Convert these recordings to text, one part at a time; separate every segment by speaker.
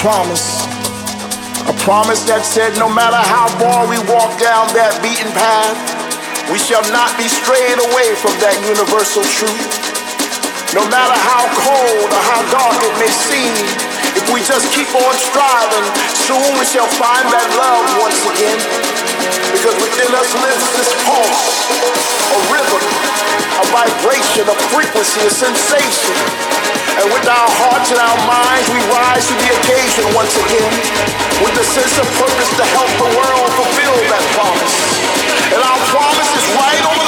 Speaker 1: promise, a promise that said, no matter how far we walk down that beaten path, we shall not be strayed away from that universal truth. No matter how cold or how dark it may seem, if we just keep on striving, soon we shall find that love once again. Because within us lives this pulse, a rhythm, a vibration, a frequency, a sensation. And with our hearts and our minds, we rise to the occasion once again with the sense of purpose to help the world fulfill that promise. And our promise is right over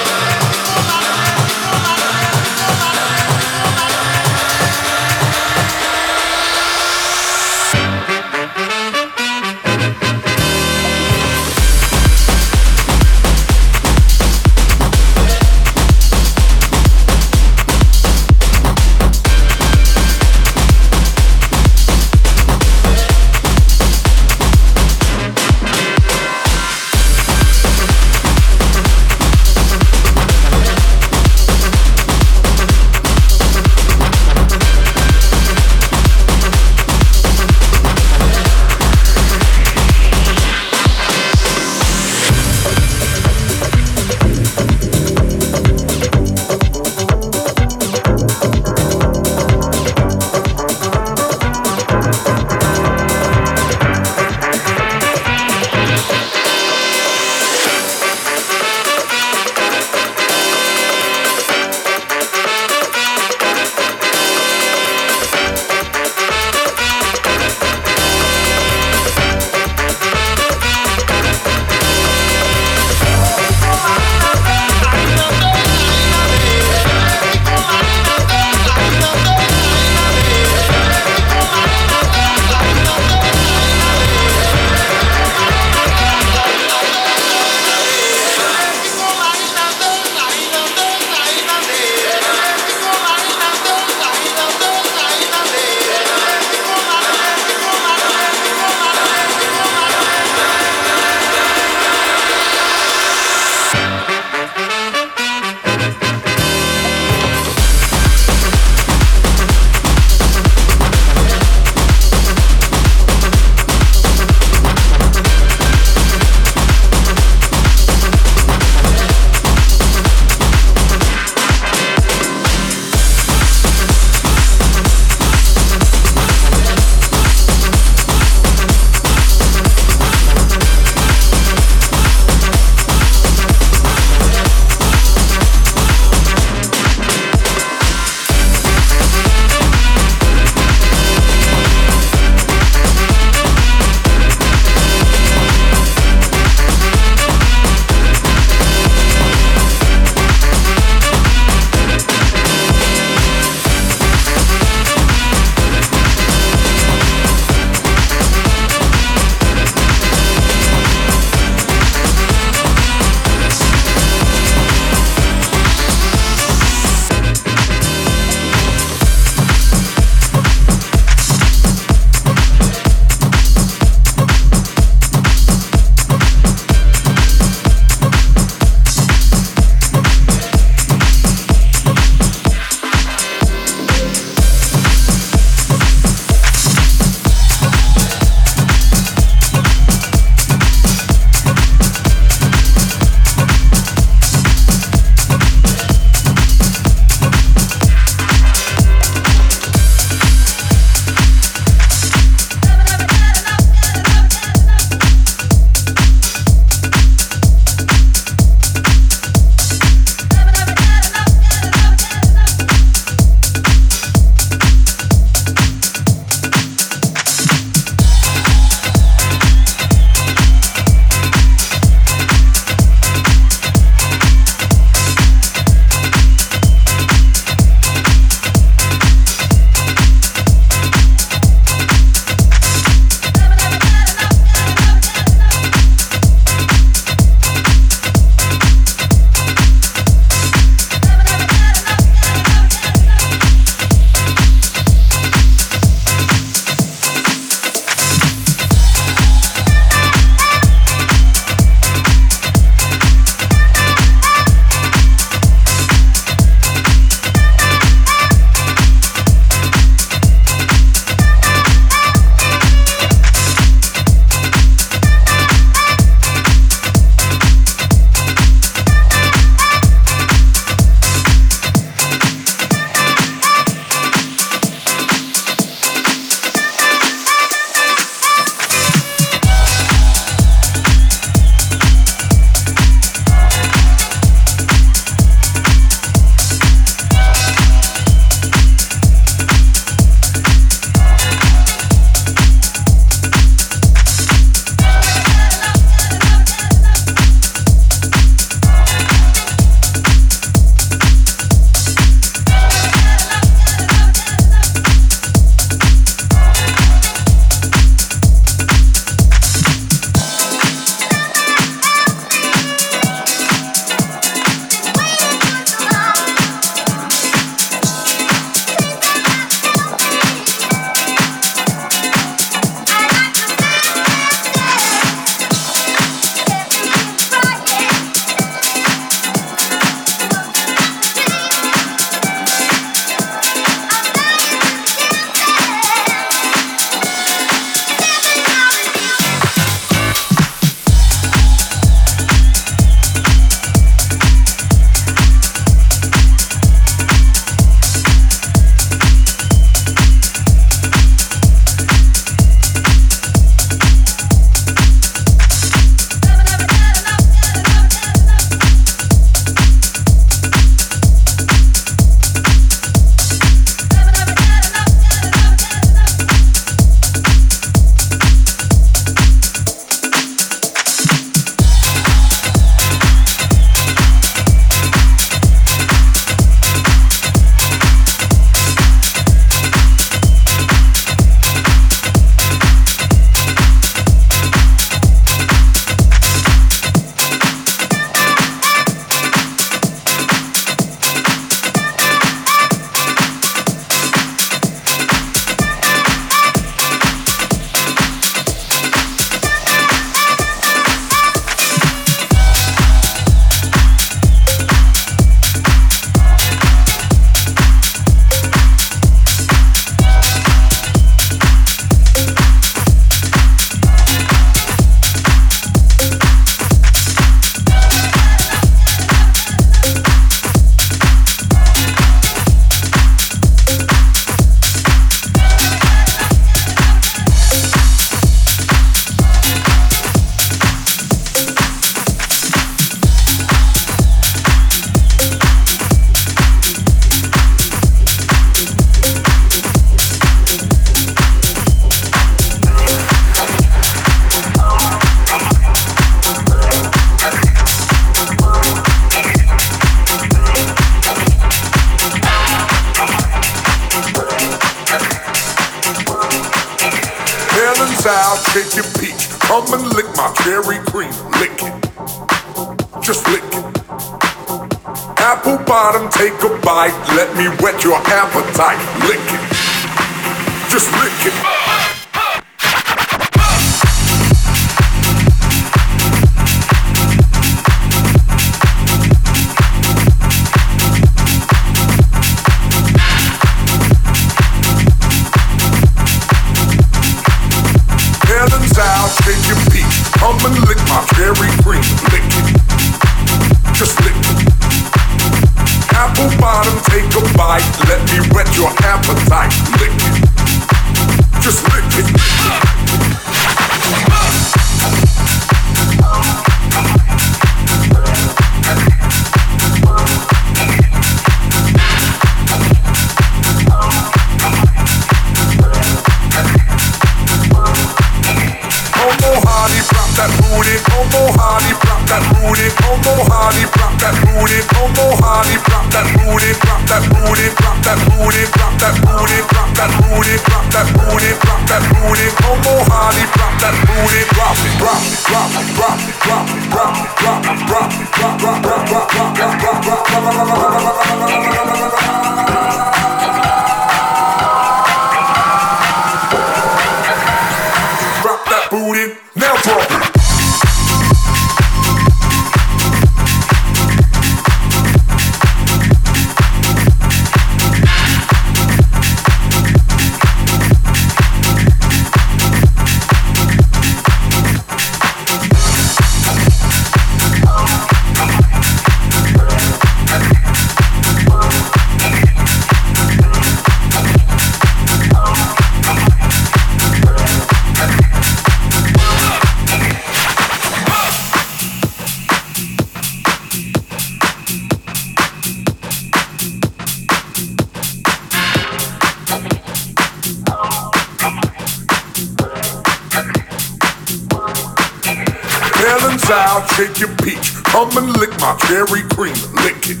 Speaker 2: I'll take your peach. Come and lick my cherry cream. Lick it.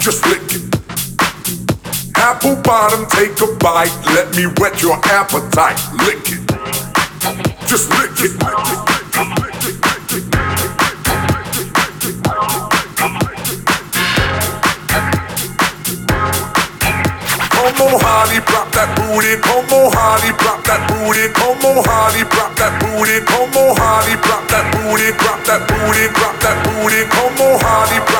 Speaker 2: Just lick it. Apple bottom, take a bite. Let me wet your appetite. Lick it. Just lick it. Lick it. Come on, Holly, that booty, come on, Holly, drop that booty, come on, Holly, drop that booty, come on, Holly, drop that booty, drop that booty, drop that booty, come on, Holly, drop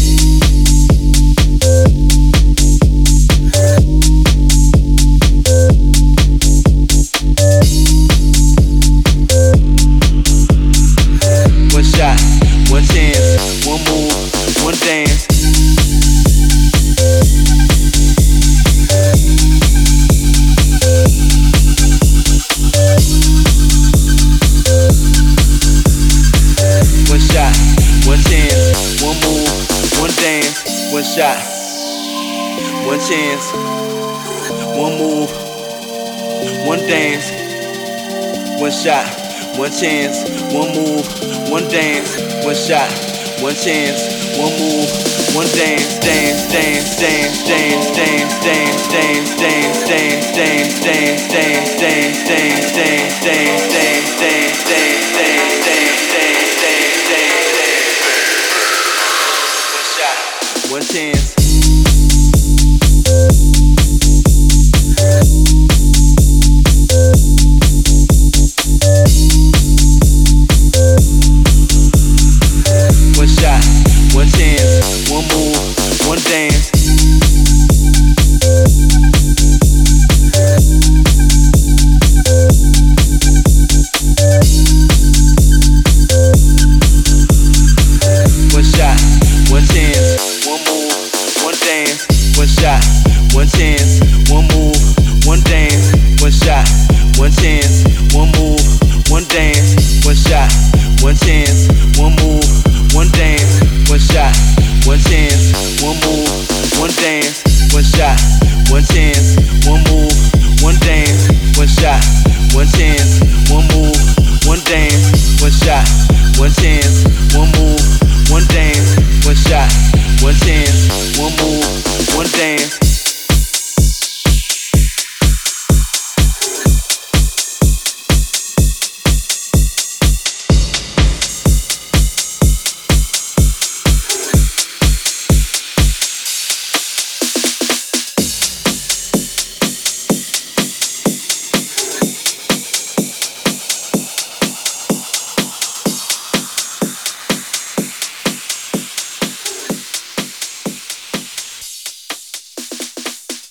Speaker 3: chance, one move, one dance, one shot, one chance, one move, one dance, dance, dance, dance, dance, dance.